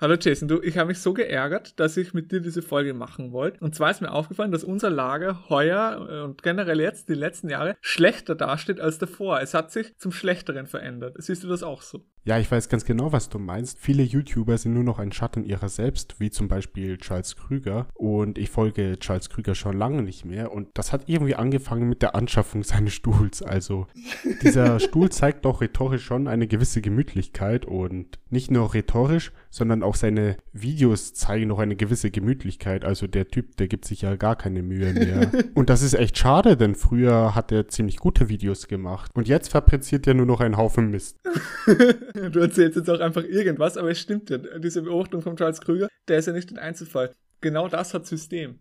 Hallo Jason, du, ich habe mich so geärgert, dass ich mit dir diese Folge machen wollte. Und zwar ist mir aufgefallen, dass unser Lager heuer äh, und generell jetzt die letzten Jahre schlechter dasteht als davor. Es hat sich zum Schlechteren verändert. Siehst du das auch so? Ja, ich weiß ganz genau, was du meinst. Viele YouTuber sind nur noch ein Schatten ihrer selbst, wie zum Beispiel Charles Krüger. Und ich folge Charles Krüger schon lange nicht mehr. Und das hat irgendwie angefangen mit der Anschaffung seines Stuhls. Also dieser Stuhl zeigt doch rhetorisch schon eine gewisse Gemütlichkeit und nicht nur rhetorisch, sondern auch seine Videos zeigen noch eine gewisse Gemütlichkeit. Also der Typ, der gibt sich ja gar keine Mühe mehr. und das ist echt schade, denn früher hat er ziemlich gute Videos gemacht. Und jetzt fabriziert er nur noch einen Haufen Mist. Du erzählst jetzt auch einfach irgendwas, aber es stimmt ja. Diese Beobachtung von Charles Krüger, der ist ja nicht ein Einzelfall. Genau das hat System.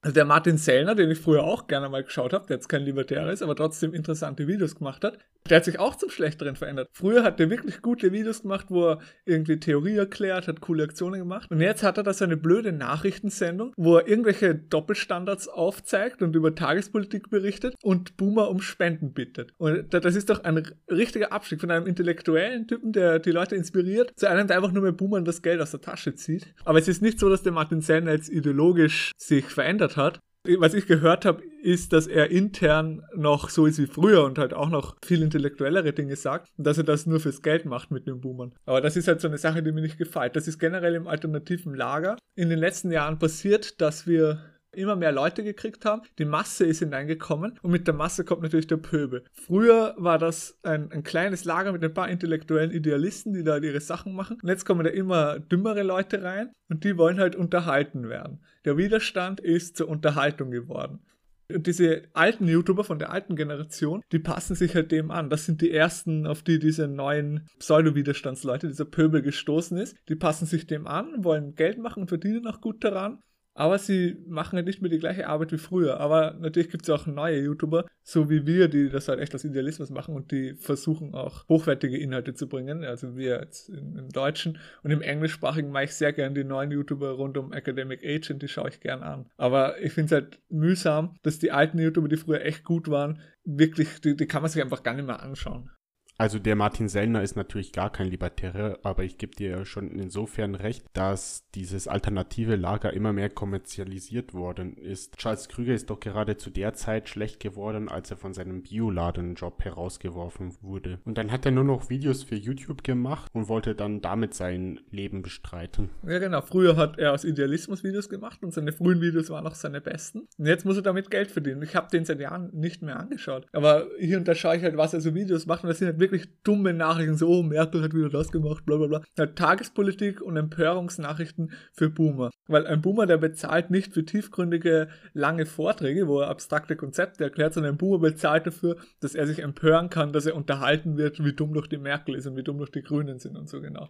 Also der Martin Sellner, den ich früher auch gerne mal geschaut habe, der jetzt kein Libertärer ist, aber trotzdem interessante Videos gemacht hat, der hat sich auch zum Schlechteren verändert. Früher hat er wirklich gute Videos gemacht, wo er irgendwie Theorie erklärt, hat coole Aktionen gemacht. Und jetzt hat er da so eine blöde Nachrichtensendung, wo er irgendwelche Doppelstandards aufzeigt und über Tagespolitik berichtet und Boomer um Spenden bittet. Und das ist doch ein richtiger Abstieg von einem intellektuellen Typen, der die Leute inspiriert, zu einem, der einfach nur mit Boomern das Geld aus der Tasche zieht. Aber es ist nicht so, dass der Martin Sellner jetzt ideologisch sich verändert verändert hat. Was ich gehört habe, ist, dass er intern noch so ist wie früher und halt auch noch viel intellektuellere Dinge sagt und dass er das nur fürs Geld macht mit den Boomern. Aber das ist halt so eine Sache, die mir nicht gefällt. Das ist generell im alternativen Lager in den letzten Jahren passiert, dass wir immer mehr Leute gekriegt haben. Die Masse ist hineingekommen und mit der Masse kommt natürlich der Pöbel. Früher war das ein, ein kleines Lager mit ein paar intellektuellen Idealisten, die da ihre Sachen machen. Und jetzt kommen da immer dümmere Leute rein und die wollen halt unterhalten werden. Der Widerstand ist zur Unterhaltung geworden. Und diese alten YouTuber von der alten Generation, die passen sich halt dem an. Das sind die ersten, auf die diese neuen Pseudo-Widerstandsleute, dieser Pöbel gestoßen ist. Die passen sich dem an, wollen Geld machen und verdienen auch gut daran aber sie machen halt nicht mehr die gleiche Arbeit wie früher. Aber natürlich gibt es auch neue YouTuber, so wie wir, die das halt echt aus Idealismus machen und die versuchen auch hochwertige Inhalte zu bringen. Also wir jetzt im Deutschen und im Englischsprachigen mache ich sehr gern die neuen YouTuber rund um Academic Agent, die schaue ich gern an. Aber ich finde es halt mühsam, dass die alten YouTuber, die früher echt gut waren, wirklich, die, die kann man sich einfach gar nicht mehr anschauen. Also der Martin Sellner ist natürlich gar kein Libertärer, aber ich gebe dir schon insofern recht, dass dieses alternative Lager immer mehr kommerzialisiert worden ist. Charles Krüger ist doch gerade zu der Zeit schlecht geworden, als er von seinem Bioladenjob herausgeworfen wurde. Und dann hat er nur noch Videos für YouTube gemacht und wollte dann damit sein Leben bestreiten. Ja genau, früher hat er aus Idealismus Videos gemacht und seine frühen Videos waren auch seine besten. Und jetzt muss er damit Geld verdienen. Ich habe den seit Jahren nicht mehr angeschaut. Aber hier und da schaue ich halt, was er so Videos macht und das sind halt wirklich wirklich dumme Nachrichten, so, oh, Merkel hat wieder das gemacht, bla bla bla. Halt Tagespolitik und Empörungsnachrichten für Boomer. Weil ein Boomer, der bezahlt nicht für tiefgründige, lange Vorträge, wo er abstrakte Konzepte erklärt, sondern ein Boomer bezahlt dafür, dass er sich empören kann, dass er unterhalten wird, wie dumm doch die Merkel ist und wie dumm doch die Grünen sind und so genau.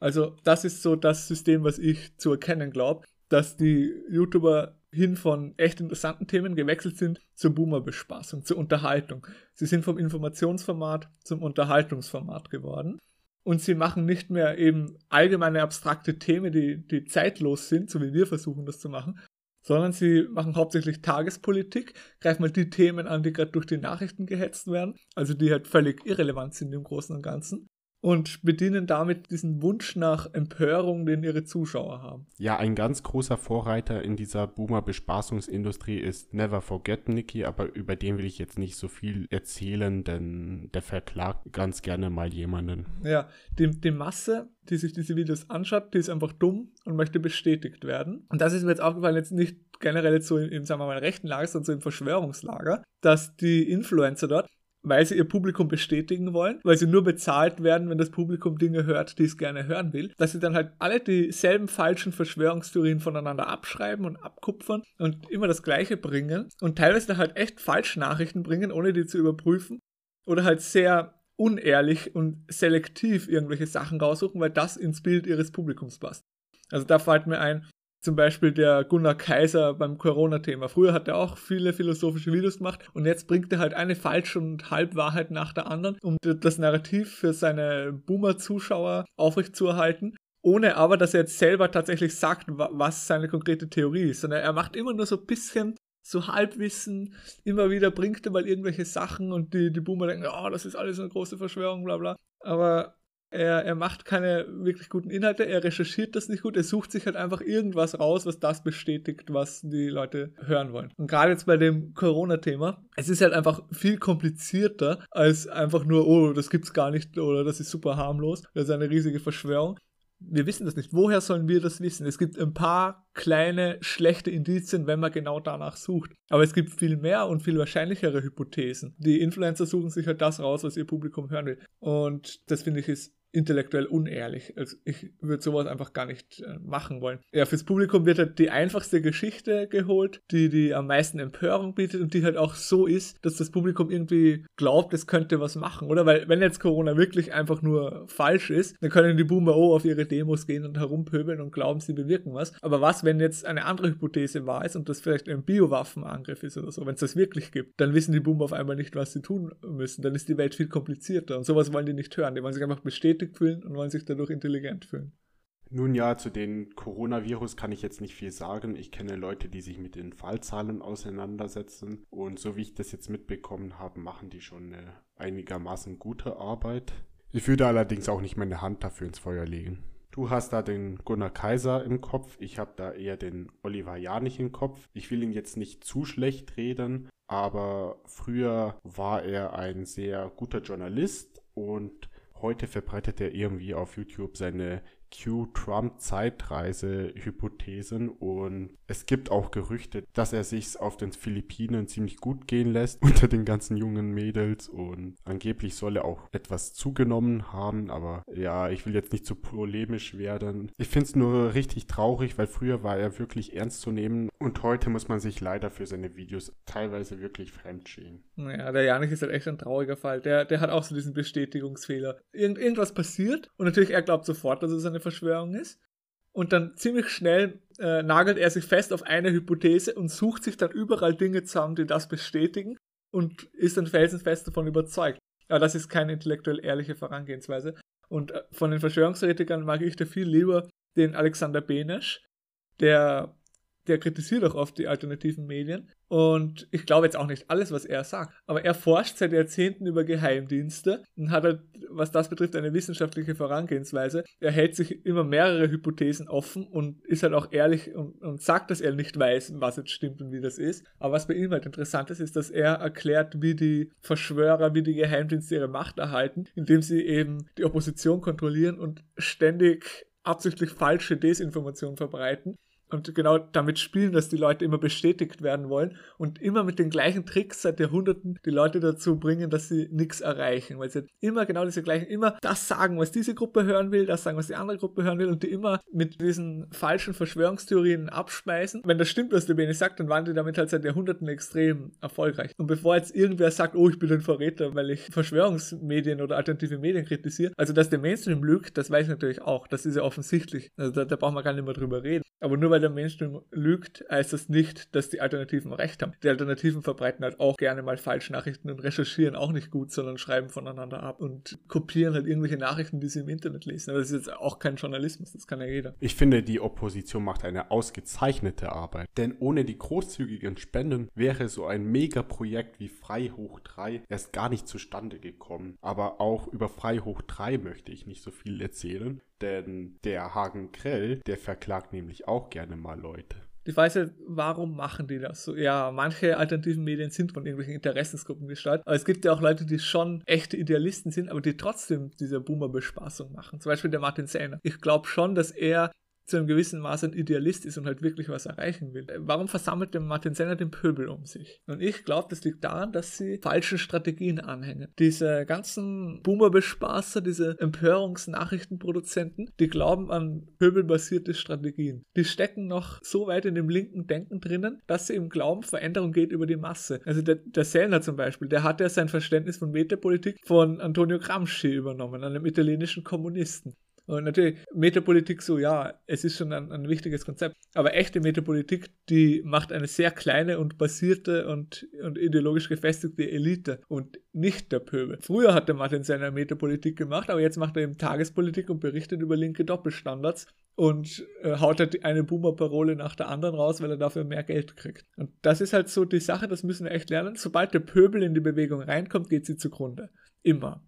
Also das ist so das System, was ich zu erkennen glaube, dass die YouTuber hin von echt interessanten Themen gewechselt sind zur Boomer-Bespaßung, zur Unterhaltung. Sie sind vom Informationsformat zum Unterhaltungsformat geworden. Und sie machen nicht mehr eben allgemeine abstrakte Themen, die, die zeitlos sind, so wie wir versuchen das zu machen, sondern sie machen hauptsächlich Tagespolitik, greifen mal die Themen an, die gerade durch die Nachrichten gehetzt werden, also die halt völlig irrelevant sind im Großen und Ganzen und bedienen damit diesen Wunsch nach Empörung, den ihre Zuschauer haben. Ja, ein ganz großer Vorreiter in dieser Boomer-Bespaßungsindustrie ist Never Forget Nicky, aber über den will ich jetzt nicht so viel erzählen, denn der verklagt ganz gerne mal jemanden. Ja, die, die Masse, die sich diese Videos anschaut, die ist einfach dumm und möchte bestätigt werden. Und das ist mir jetzt aufgefallen, jetzt nicht generell jetzt so im, sagen wir mal, rechten Lager, sondern so im Verschwörungslager, dass die Influencer dort weil sie ihr Publikum bestätigen wollen, weil sie nur bezahlt werden, wenn das Publikum Dinge hört, die es gerne hören will, dass sie dann halt alle dieselben falschen Verschwörungstheorien voneinander abschreiben und abkupfern und immer das Gleiche bringen und teilweise dann halt echt falsche Nachrichten bringen, ohne die zu überprüfen oder halt sehr unehrlich und selektiv irgendwelche Sachen raussuchen, weil das ins Bild ihres Publikums passt. Also da fällt mir ein, zum Beispiel der Gunnar Kaiser beim Corona-Thema. Früher hat er auch viele philosophische Videos gemacht und jetzt bringt er halt eine Falsch- und Halbwahrheit nach der anderen, um das Narrativ für seine Boomer-Zuschauer aufrechtzuerhalten. Ohne aber, dass er jetzt selber tatsächlich sagt, was seine konkrete Theorie ist, sondern er macht immer nur so ein bisschen so Halbwissen, immer wieder bringt er mal irgendwelche Sachen und die, die Boomer denken, oh, das ist alles eine große Verschwörung, bla bla. Aber Er, er macht keine wirklich guten Inhalte, er recherchiert das nicht gut, er sucht sich halt einfach irgendwas raus, was das bestätigt, was die Leute hören wollen. Und gerade jetzt bei dem Corona-Thema, es ist halt einfach viel komplizierter als einfach nur, oh, das gibt's gar nicht oder das ist super harmlos, das ist eine riesige Verschwörung wir wissen das nicht. Woher sollen wir das wissen? Es gibt ein paar kleine schlechte Indizien, wenn man genau danach sucht. Aber es gibt viel mehr und viel wahrscheinlichere Hypothesen. Die Influencer suchen sich halt das raus, was ihr Publikum hören will. Und das finde ich ist intellektuell unehrlich. Also ich würde sowas einfach gar nicht äh, machen wollen. Ja, fürs Publikum wird halt die einfachste Geschichte geholt, die die am meisten Empörung bietet und die halt auch so ist, dass das Publikum irgendwie glaubt, es könnte was machen, oder? Weil wenn jetzt Corona wirklich einfach nur falsch ist, dann können die Boomer oh auf ihre Demos gehen und herumpöbeln und glauben, sie bewirken was. Aber was, wenn jetzt eine andere Hypothese wahr ist und das vielleicht ein Biowaffenangriff ist oder so, wenn es das wirklich gibt, dann wissen die Boomer auf einmal nicht, was sie tun müssen. Dann ist die Welt viel komplizierter und sowas wollen die nicht hören. Die wollen sich einfach bestätigen bestätigt fühlen und wollen sich dadurch intelligent fühlen. Nun ja, zu den Coronavirus kann ich jetzt nicht viel sagen. Ich kenne Leute, die sich mit den Fallzahlen auseinandersetzen. Und so wie ich das jetzt mitbekommen habe, machen die schon eine einigermaßen gute Arbeit. Ich würde allerdings auch nicht meine Hand dafür ins Feuer legen. Du hast da den Gunnar Kaiser im Kopf, ich habe da eher den Oliver Janich im Kopf. Ich will ihn jetzt nicht zu schlecht reden, aber früher war er ein sehr guter Journalist und heute verbreitet er irgendwie auf YouTube seine Q-Trump-Zeitreise-Hypothesen und es gibt auch Gerüchte, dass er sich auf den Philippinen ziemlich gut gehen lässt unter den ganzen jungen Mädels und angeblich soll er auch etwas zugenommen haben, aber ja, ich will jetzt nicht zu polemisch werden. Ich finde es nur richtig traurig, weil früher war er wirklich ernst zu nehmen und heute muss man sich leider für seine Videos teilweise wirklich fremdschämen. Naja, der Janik ist halt echt ein trauriger Fall. Der, der hat auch so diesen Bestätigungsfehler. Irgend, irgendwas passiert und natürlich er glaubt sofort, dass es eine Verschwörung ist und dann ziemlich schnell äh, nagelt er sich fest auf eine Hypothese und sucht sich dann überall Dinge zusammen, die das bestätigen und ist dann felsenfest davon überzeugt. Aber das ist keine intellektuell ehrliche Vorangehensweise. Und äh, von den Verschwörungstheoretikern mag ich da viel lieber den Alexander Benesch, der der kritisiert auch oft die alternativen Medien. Und ich glaube jetzt auch nicht alles, was er sagt. Aber er forscht seit Jahrzehnten über Geheimdienste und hat halt, was das betrifft, eine wissenschaftliche Vorangehensweise. Er hält sich immer mehrere Hypothesen offen und ist halt auch ehrlich und, und sagt, dass er nicht weiß, was jetzt stimmt und wie das ist. Aber was bei ihm halt interessant ist, ist, dass er erklärt, wie die Verschwörer, wie die Geheimdienste ihre Macht erhalten, indem sie eben die Opposition kontrollieren und ständig absichtlich falsche Desinformation verbreiten und genau damit spielen, dass die Leute immer bestätigt werden wollen und immer mit den gleichen Tricks seit Jahrhunderten die Leute dazu bringen, dass sie nichts erreichen, weil sie immer genau diese gleichen, immer das sagen, was diese Gruppe hören will, das sagen, was die andere Gruppe hören will und die immer mit diesen falschen Verschwörungstheorien abspeisen. Wenn das stimmt, was der Bene sagt, dann waren die damit halt seit Jahrhunderten extrem erfolgreich. Und bevor jetzt irgendwer sagt, oh, ich bin ein Verräter, weil ich Verschwörungsmedien oder alternative Medien kritisiere, also dass der Mainstream lügt, das weiß ich natürlich auch, das ist ja offensichtlich. Also da, da braucht man gar nicht mehr drüber reden. Aber nur weil weil der Mainstream lügt, heißt das nicht, dass die Alternativen recht haben. Die Alternativen verbreiten halt auch gerne mal Falschnachrichten und recherchieren auch nicht gut, sondern schreiben voneinander ab und kopieren halt irgendwelche Nachrichten, die sie im Internet lesen. Aber das ist jetzt auch kein Journalismus, das kann ja jeder. Ich finde, die Opposition macht eine ausgezeichnete Arbeit. Denn ohne die großzügigen Spenden wäre so ein Megaprojekt wie Frei hoch 3 erst gar nicht zustande gekommen. Aber auch über Frei hoch 3 möchte ich nicht so viel erzählen. Denn der Hagen Krell, der verklagt nämlich auch gerne mal Leute. Die Frage ist warum machen die das so? Ja, manche alternativen Medien sind von irgendwelchen Interessensgruppen gestaltet, aber es gibt ja auch Leute, die schon echte Idealisten sind, aber die trotzdem diese Boomer-Bespaßung machen. Zum Beispiel der Martin Sellner. Ich glaube schon, dass er zu einem gewissen Maß ein Idealist ist und halt wirklich was erreichen will. Warum versammelt der Martin Senner den Pöbel um sich? Und ich glaube, das liegt daran, dass sie falschen Strategien anhängen. Diese ganzen Boomer-Bespaßer, diese Empörungsnachrichtenproduzenten, die glauben an pöbelbasierte Strategien. Die stecken noch so weit in dem linken Denken drinnen, dass sie im Glauben, Veränderung geht über die Masse. Also der, der Sellner zum Beispiel, der hat ja sein Verständnis von Metapolitik von Antonio Gramsci übernommen, einem italienischen Kommunisten. Und natürlich, Metapolitik so, ja, es ist schon ein, ein, wichtiges Konzept. Aber echte Metapolitik, die macht eine sehr kleine und basierte und, und ideologisch gefestigte Elite und nicht der Pöbel. Früher hat der Martin seine Metapolitik gemacht, aber jetzt macht er eben Tagespolitik und berichtet über linke Doppelstandards und äh, haut halt eine Boomer-Parole nach der anderen raus, weil er dafür mehr Geld kriegt. Und das ist halt so die Sache, das müssen wir echt lernen. Sobald der Pöbel in die Bewegung reinkommt, geht sie zugrunde. Immer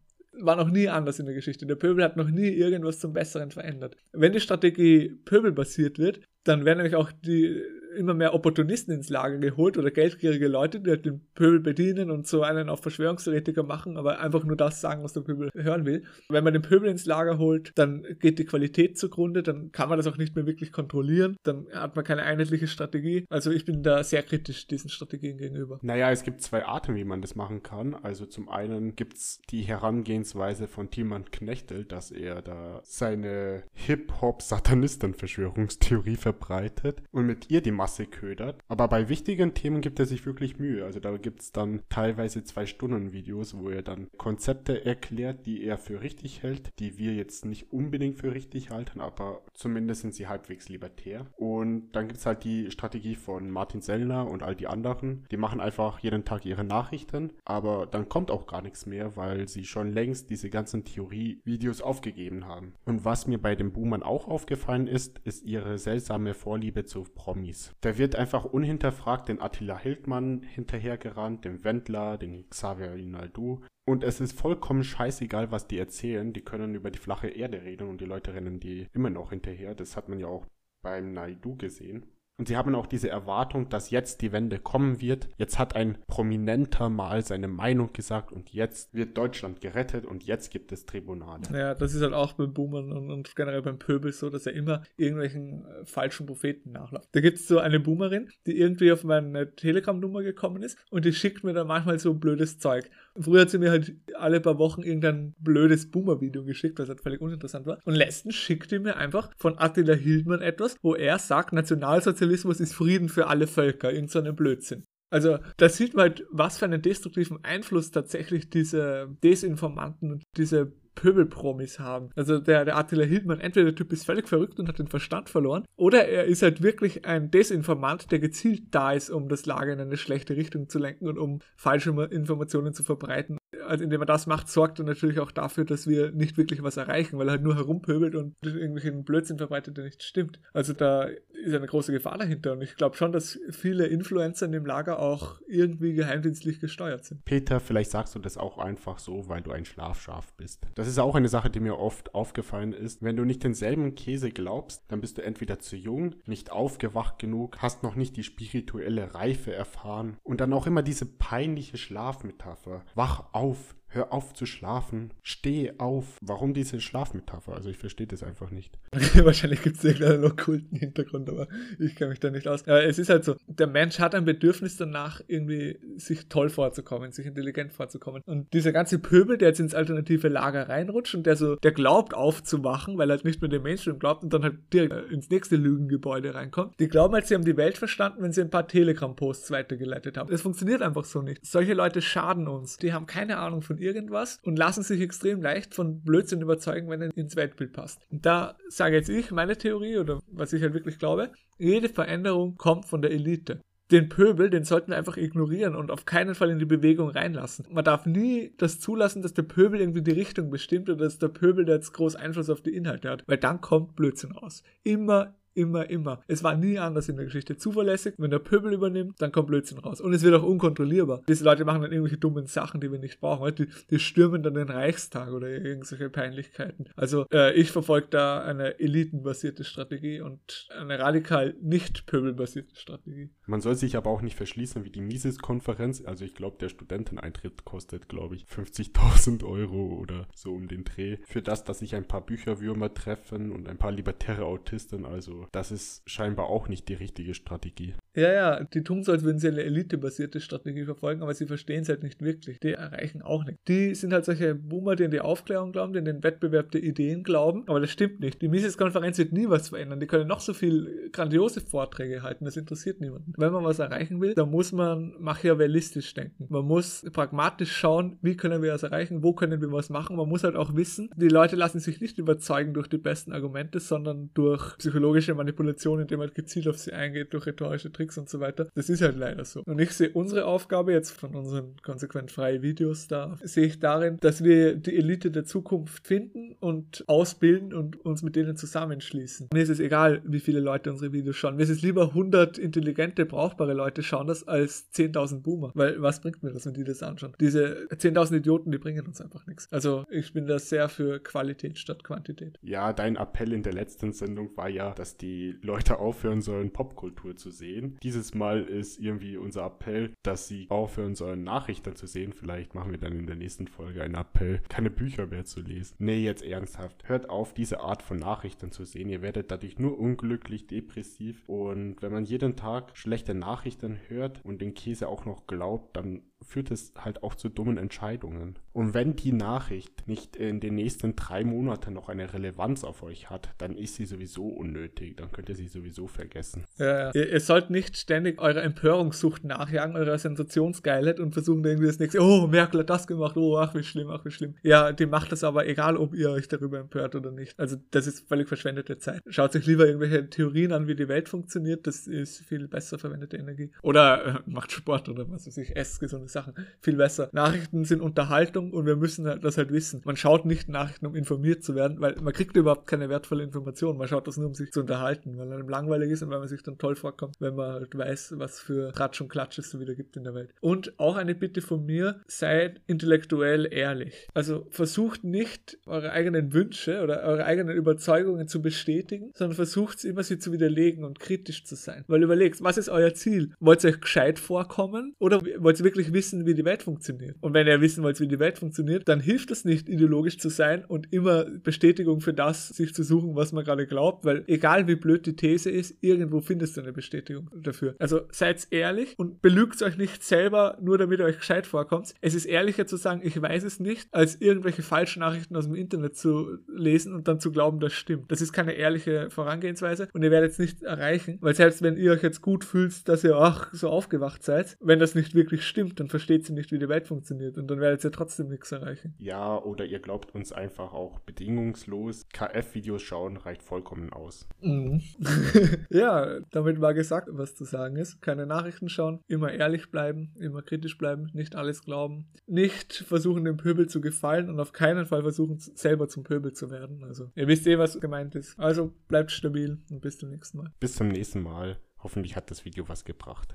war noch nie anders in der Geschichte. Der Pöbel hat noch nie irgendwas zum Besseren verändert. Wenn die Strategie pöbelbasiert wird, dann werden nämlich auch die immer mehr Opportunisten ins Lager geholt oder geldgierige Leute, die halt den Pöbel bedienen und so einen auf Verschwörungstheoretiker machen, aber einfach nur das sagen, was der Pöbel hören will. Wenn man den Pöbel ins Lager holt, dann geht die Qualität zugrunde, dann kann man das auch nicht mehr wirklich kontrollieren, dann hat man keine einheitliche Strategie. Also ich bin da sehr kritisch diesen Strategien gegenüber. Naja, es gibt zwei Arten, wie man das machen kann. Also zum einen gibt es die Herangehensweise von Tilman Knechtel, dass er da seine Hip-Hop-Satanisten-Verschwörungstheorie verbreitet und mit ihr die Masse ködert. Aber bei wichtigen Themen gibt er sich wirklich Mühe. Also da gibt es dann teilweise zwei Stunden Videos, wo er dann Konzepte erklärt, die er für richtig hält, die wir jetzt nicht unbedingt für richtig halten, aber zumindest sind sie halbwegs libertär. Und dann gibt es halt die Strategie von Martin Sellner und all die anderen. Die machen einfach jeden Tag ihre Nachrichten, aber dann kommt auch gar nichts mehr, weil sie schon längst diese ganzen Theorie-Videos aufgegeben haben. Und was mir bei den Boomern auch aufgefallen ist, ist ihre seltsame Vorliebe zu Promis. Da wird einfach unhinterfragt den Attila Hildmann hinterhergerannt, den Wendler, den Xavier Rinaldo. Und es ist vollkommen scheißegal, was die erzählen. Die können über die flache Erde reden und die Leute rennen die immer noch hinterher. Das hat man ja auch beim Naidu gesehen. Und sie haben auch diese Erwartung, dass jetzt die Wende kommen wird. Jetzt hat ein Prominenter mal seine Meinung gesagt und jetzt wird Deutschland gerettet und jetzt gibt es Tribunale. Ja, das ist halt auch beim Boomern und, und generell beim Pöbel so, dass er immer irgendwelchen äh, falschen Propheten nachläuft. Da gibt es so eine Boomerin, die irgendwie auf meine Telegram-Nummer gekommen ist und die schickt mir dann manchmal so blödes Zeug. Früher hat sie mir halt alle paar Wochen irgendein blödes Boomer-Video geschickt, was halt völlig uninteressant war. Und letztens schickte mir einfach von Attila Hildmann etwas, wo er sagt, Nationalsozialismus ist Frieden für alle Völker. Irgend so einen Blödsinn. Also da sieht man halt, was für einen destruktiven Einfluss tatsächlich diese Desinformanten und diese Pöbelpromis haben. Also der, der Attila Hildmann, entweder der Typ ist völlig verrückt und hat den Verstand verloren, oder er ist halt wirklich ein Desinformant, der gezielt da ist, um das Lager in eine schlechte Richtung zu lenken und um falsche Informationen zu verbreiten also indem er das macht, sorgt er natürlich auch dafür, dass wir nicht wirklich was erreichen, weil er halt nur herumpöbelt und irgendwelchen Blödsinn verbreitet, der nicht stimmt. Also da ist eine große Gefahr dahinter und ich glaube schon, dass viele Influencer in dem Lager auch irgendwie geheimdienstlich gesteuert sind. Peter, vielleicht sagst du das auch einfach so, weil du ein Schlafschaf bist. Das ist auch eine Sache, die mir oft aufgefallen ist. Wenn du nicht denselben Käse glaubst, dann bist du entweder zu jung, nicht aufgewacht genug, hast noch nicht die spirituelle Reife erfahren und dann auch immer diese peinliche Schlafmetapher. Wach auf hör auf zu schlafen, steh auf. Warum diese Schlafmetapher? Also ich verstehe das einfach nicht. Wahrscheinlich gibt es irgendeinen okkulten Hintergrund, aber ich kenne mich da nicht aus. Aber es ist halt so, der Mensch hat ein Bedürfnis danach, irgendwie sich toll vorzukommen, sich intelligent vorzukommen. Und dieser ganze Pöbel, der jetzt ins alternative Lager reinrutscht und der so, der glaubt aufzuwachen, weil er halt nicht mehr dem Mainstream glaubt und dann halt direkt ins nächste Lügengebäude reinkommt. Die glauben halt, sie haben die Welt verstanden, wenn sie ein paar Telegram-Posts weitergeleitet haben. Das funktioniert einfach so nicht. Solche Leute schaden uns. Die haben keine Ahnung von irgendwas und lassen sich extrem leicht von Blödsinn überzeugen, wenn er ins Weltbild passt. Und da sage jetzt ich meine Theorie oder was ich halt wirklich glaube, jede Veränderung kommt von der Elite den Pöbel, den sollten wir einfach ignorieren und auf keinen Fall in die Bewegung reinlassen. Man darf nie das zulassen, dass der Pöbel irgendwie die Richtung bestimmt oder dass der Pöbel jetzt groß Einfluss auf die Inhalte hat, weil dann kommt Blödsinn raus. Immer, Immer, immer. Es war nie anders in der Geschichte. Zuverlässig, wenn der Pöbel übernimmt, dann kommt Blödsinn raus. Und es wird auch unkontrollierbar. Diese Leute machen dann irgendwelche dummen Sachen, die wir nicht brauchen. Die, die stürmen dann den Reichstag oder irgendwelche Peinlichkeiten. Also äh, ich verfolge da eine elitenbasierte Strategie und eine radikal nicht pöbelbasierte Strategie. Man soll sich aber auch nicht verschließen wie die Mises-Konferenz. Also ich glaube, der Studenteneintritt kostet, glaube ich, 50.000 Euro oder so um den Dreh. Für das, dass sich ein paar Bücherwürmer treffen und ein paar libertäre Autisten. Also das ist scheinbar auch nicht die richtige Strategie. Ja, ja, die tun so, als würden sie eine elitebasierte Strategie verfolgen, aber sie verstehen es halt nicht wirklich. Die erreichen auch nichts. Die sind halt solche Boomer, die an die Aufklärung glauben, die an den Wettbewerb der Ideen glauben, aber das stimmt nicht. Die Mises-Konferenz wird nie was verändern. Die können noch so viel grandiose Vorträge halten, das interessiert niemanden. Wenn man was erreichen will, dann muss man machiavellistisch denken. Man muss pragmatisch schauen, wie können wir das erreichen, wo können wir was machen. Man muss halt auch wissen, die Leute lassen sich nicht überzeugen durch die besten Argumente, sondern durch psychologische Manipulation, indem man gezielt auf sie eingeht, durch rhetorische Tricks und so weiter. Das ist halt leider so. Und ich sehe unsere Aufgabe jetzt von unseren konsequent freien Videos da, sehe ich darin, dass wir die Elite der Zukunft finden und ausbilden und uns mit denen zusammenschließen. Mir ist es egal, wie viele Leute unsere Videos schauen. Mir ist es lieber 100 intelligente, brauchbare Leute schauen das als 10.000 Boomer. Weil was bringt mir das, wenn die das anschauen? Diese 10.000 Idioten, die bringen uns einfach nichts. Also ich bin da sehr für Qualität statt Quantität. Ja, dein Appell in der letzten Sendung war ja, dass die Leute aufhören sollen, Popkultur zu sehen. Dieses Mal ist irgendwie unser Appell, dass sie aufhören sollen, Nachrichten zu sehen. Vielleicht machen wir dann in der nächsten Folge einen Appell, keine Bücher mehr zu lesen. Nee, jetzt ernsthaft. Hört auf, diese Art von Nachrichten zu sehen. Ihr werdet dadurch nur unglücklich, depressiv und wenn man jeden Tag schlechte Nachrichten hört und den Käse auch noch glaubt, dann führt es halt auch zu dummen Entscheidungen. Und wenn die Nachricht nicht in den nächsten drei Monaten noch eine Relevanz auf euch hat, dann ist sie sowieso unnötig. Dann könnt ihr sie sowieso vergessen. Ja, ja. Ihr, ihr, sollt nicht ständig eurer Empörungssucht nachjagen, eurer Sensationsgeilheit und versuchen irgendwie das nächste, oh, Merkel hat das gemacht, oh, ach, wie schlimm, ach, wie schlimm. Ja, die macht das aber egal, ob ihr euch darüber empört oder nicht. Also, das ist völlig verschwendete Zeit. Schaut euch lieber irgendwelche Theorien an, wie die Welt funktioniert. Das ist viel besser verwendete Energie. Oder äh, macht Sport oder was weiß ich, esst gesunde Sachen. Viel besser. Nachrichten sind Unterhaltung und wir müssen halt das halt wissen. Man schaut nicht Nachrichten, um informiert zu werden, weil man kriegt überhaupt keine wertvolle Information. Man schaut das nur, um sich zu unterhalten, weil einem langweilig ist und weil man sich dann toll vorkommt, wenn man halt weiß, was für Tratsch und Klatsch es so wieder gibt in der Welt. Und auch eine Bitte von mir, seid intellektuell ehrlich. Also versucht nicht, eure eigenen Wünsche oder eure eigenen Überzeugungen zu bestätigen, sondern versucht immer, sie zu widerlegen und kritisch zu sein. Weil überlegt, was ist euer Ziel? Wollt ihr euch gescheit vorkommen oder wollt ihr wirklich wissen, wie die Welt funktioniert? Und wenn ihr wissen wollt, wie die Welt funktioniert, dann hilft es nicht, ideologisch zu sein und immer Bestätigung für das sich zu suchen, was man gerade glaubt, weil egal wie blöd die These ist, irgendwo findest du eine Bestätigung dafür. Also seid ehrlich und belügt euch nicht selber, nur damit ihr euch gescheit vorkommt. Es ist ehrlicher zu sagen, ich weiß es nicht, als irgendwelche falschen Nachrichten aus dem Internet zu lesen und dann zu glauben, das stimmt. Das ist keine ehrliche Vorangehensweise und ihr werdet es nicht erreichen, weil selbst wenn ihr euch jetzt gut fühlt, dass ihr ach so aufgewacht seid, wenn das nicht wirklich stimmt, dann versteht ihr nicht, wie die Welt funktioniert und dann werdet ihr trotzdem nichts erreichen. Ja, oder ihr glaubt uns einfach auch bedingungslos. KF-Videos schauen reicht vollkommen aus. Mhm. ja, damit war gesagt, was zu sagen ist. Keine Nachrichten schauen, immer ehrlich bleiben, immer kritisch bleiben, nicht alles glauben, nicht versuchen, dem Pöbel zu gefallen und auf keinen Fall versuchen, selber zum Pöbel zu werden. Also, ihr wisst eh, was gemeint ist. Also bleibt stabil und bis zum nächsten Mal. Bis zum nächsten Mal. Hoffentlich hat das Video was gebracht.